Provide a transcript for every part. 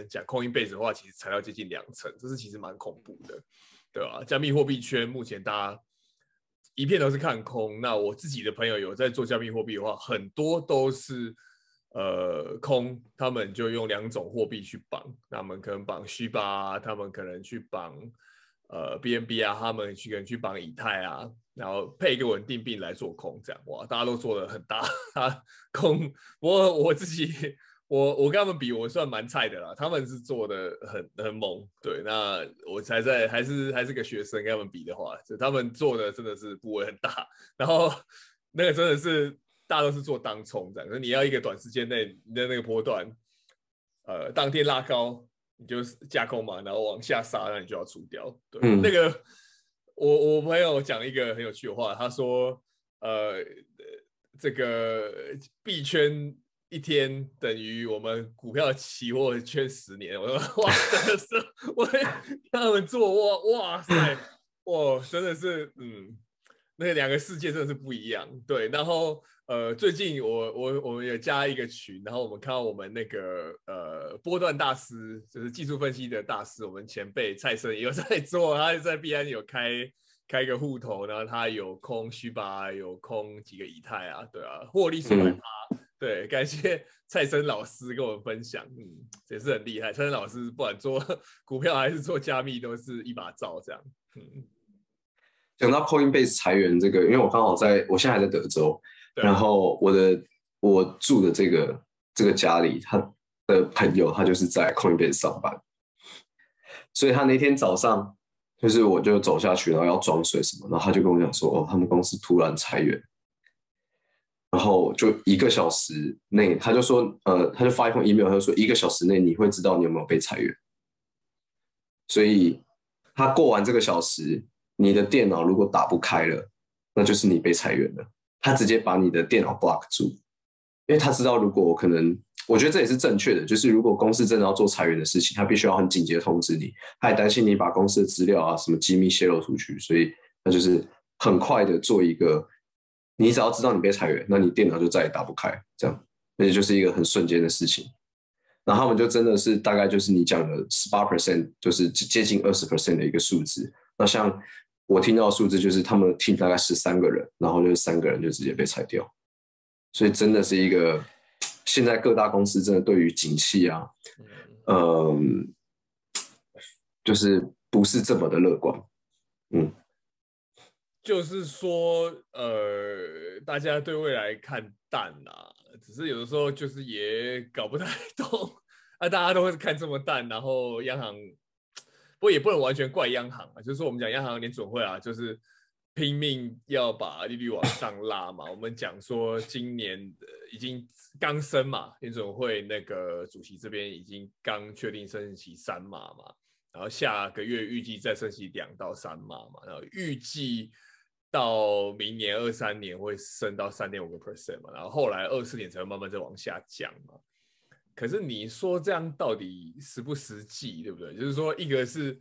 们讲 Coinbase 的话，其实才要接近两成，这是其实蛮恐怖的，对吧？加密货币圈目前大家一片都是看空。那我自己的朋友有在做加密货币的话，很多都是呃空，他们就用两种货币去绑，他们可能绑 Shiba，他们可能去绑呃 BNB 啊，他们去可能去绑以太啊。然后配一个稳定币来做空，这样哇，大家都做的很大 啊空。我我自己，我我跟他们比，我算蛮菜的啦。他们是做的很很猛，对。那我才在还是还是个学生，跟他们比的话，就他们做的真的是部位很大。然后 那个真的是大家都是做当冲这样，你要一个短时间内你的那个波段，呃，当天拉高你就架空嘛，然后往下杀，那你就要出掉。对，嗯、那个。我我朋友讲一个很有趣的话，他说，呃，这个币圈一天等于我们股票期货圈十年。我说哇，真的是，我他们做哇哇塞，哇，真的是，嗯，那两个世界真的是不一样。对，然后呃，最近我我我们有加一个群，然后我们看到我们那个呃波段大师，就是技术分析的大师，我们前辈蔡生也有在做，他在币安有开开一个户头，然后他有空虚吧，有空几个以太啊，对啊，获利数百趴，对，感谢 蔡生老师跟我们分享，嗯，也是很厉害。蔡生老师不管做 股票还是做加密，都是一把罩这样。嗯，讲到 Coinbase 裁员这个，因为我刚好在我现在还在德州。然后我的我住的这个这个家里，他的朋友他就是在 Coinbase 上班，所以他那天早上就是我就走下去，然后要装水什么，然后他就跟我讲说，哦，他们公司突然裁员，然后就一个小时内，他就说，呃，他就发一封 email，他就说一个小时内你会知道你有没有被裁员，所以他过完这个小时，你的电脑如果打不开了，那就是你被裁员了。他直接把你的电脑 block 住，因为他知道，如果可能，我觉得这也是正确的，就是如果公司真的要做裁员的事情，他必须要很紧急的通知你，他也担心你把公司的资料啊什么机密泄露出去，所以他就是很快的做一个，你只要知道你被裁员，那你电脑就再也打不开，这样，而且就是一个很瞬间的事情。然后他们就真的是大概就是你讲的十八 percent，就是接近二十 percent 的一个数字。那像。我听到的数字就是他们 team 大概十三个人，然后就是三个人就直接被裁掉，所以真的是一个现在各大公司真的对于景气啊，嗯，就是不是这么的乐观，嗯，就是说呃，大家对未来看淡啊，只是有的时候就是也搞不太 懂，啊，大家都会看这么淡，然后央行。不过也不能完全怪央行啊，就是我们讲央行联准会啊，就是拼命要把利率往上拉嘛。我们讲说今年已经刚升嘛，联准会那个主席这边已经刚确定升息三码嘛，然后下个月预计再升息两到三码嘛，然后预计到明年二三年会升到三点五个 percent 嘛，然后后来二四年才会慢慢再往下降嘛。可是你说这样到底实不实际，对不对？就是说，一个是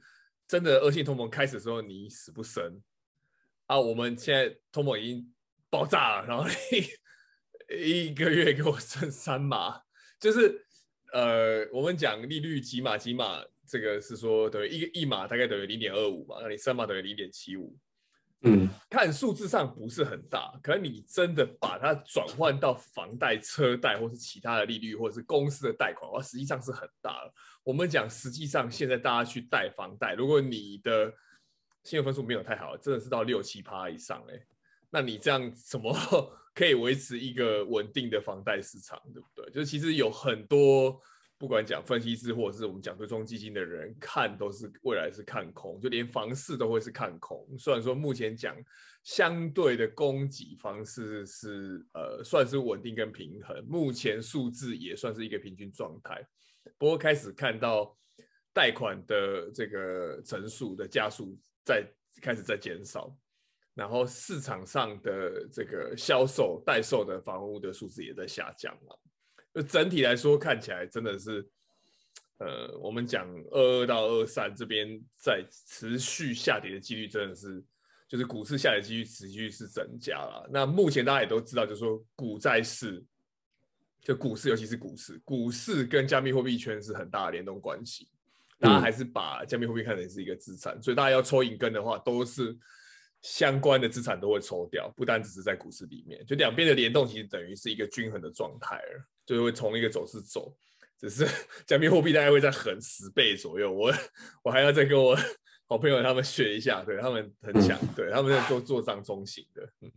真的恶性通膨开始的时候你死不升啊，我们现在通膨已经爆炸了，然后一 一个月给我升三码，就是呃，我们讲利率几码几码，这个是说等于一个一码大概等于零点二五嘛，那你三码等于零点七五。嗯，看数字上不是很大，可是你真的把它转换到房贷、车贷或是其他的利率，或者是公司的贷款，哇，实际上是很大了。我们讲，实际上现在大家去贷房贷，如果你的信用分数没有太好，真的是到六七趴以上哎，那你这样怎么 可以维持一个稳定的房贷市场，对不对？就是其实有很多。不管讲分析师，或者是我们讲对冲基金的人，看都是未来是看空，就连房市都会是看空。虽然说目前讲相对的供给方式是呃算是稳定跟平衡，目前数字也算是一个平均状态。不过开始看到贷款的这个成数的加速在开始在减少，然后市场上的这个销售待售的房屋的数字也在下降了。就整体来说，看起来真的是，呃，我们讲二二到二三这边在持续下跌的几率，真的是，就是股市下跌的几率持续是增加了。那目前大家也都知道，就是说股债市就股市，尤其是股市，股市跟加密货币圈是很大的联动关系。大家还是把加密货币看成是一个资产，所以大家要抽银根的话，都是相关的资产都会抽掉，不单只是在股市里面，就两边的联动其实等于是一个均衡的状态了，就会从一个走势走。只是 加密货币大概会在横十倍左右，我我还要再跟我好朋友他们学一下，对他们很强，对他们在做做账中型的，嗯。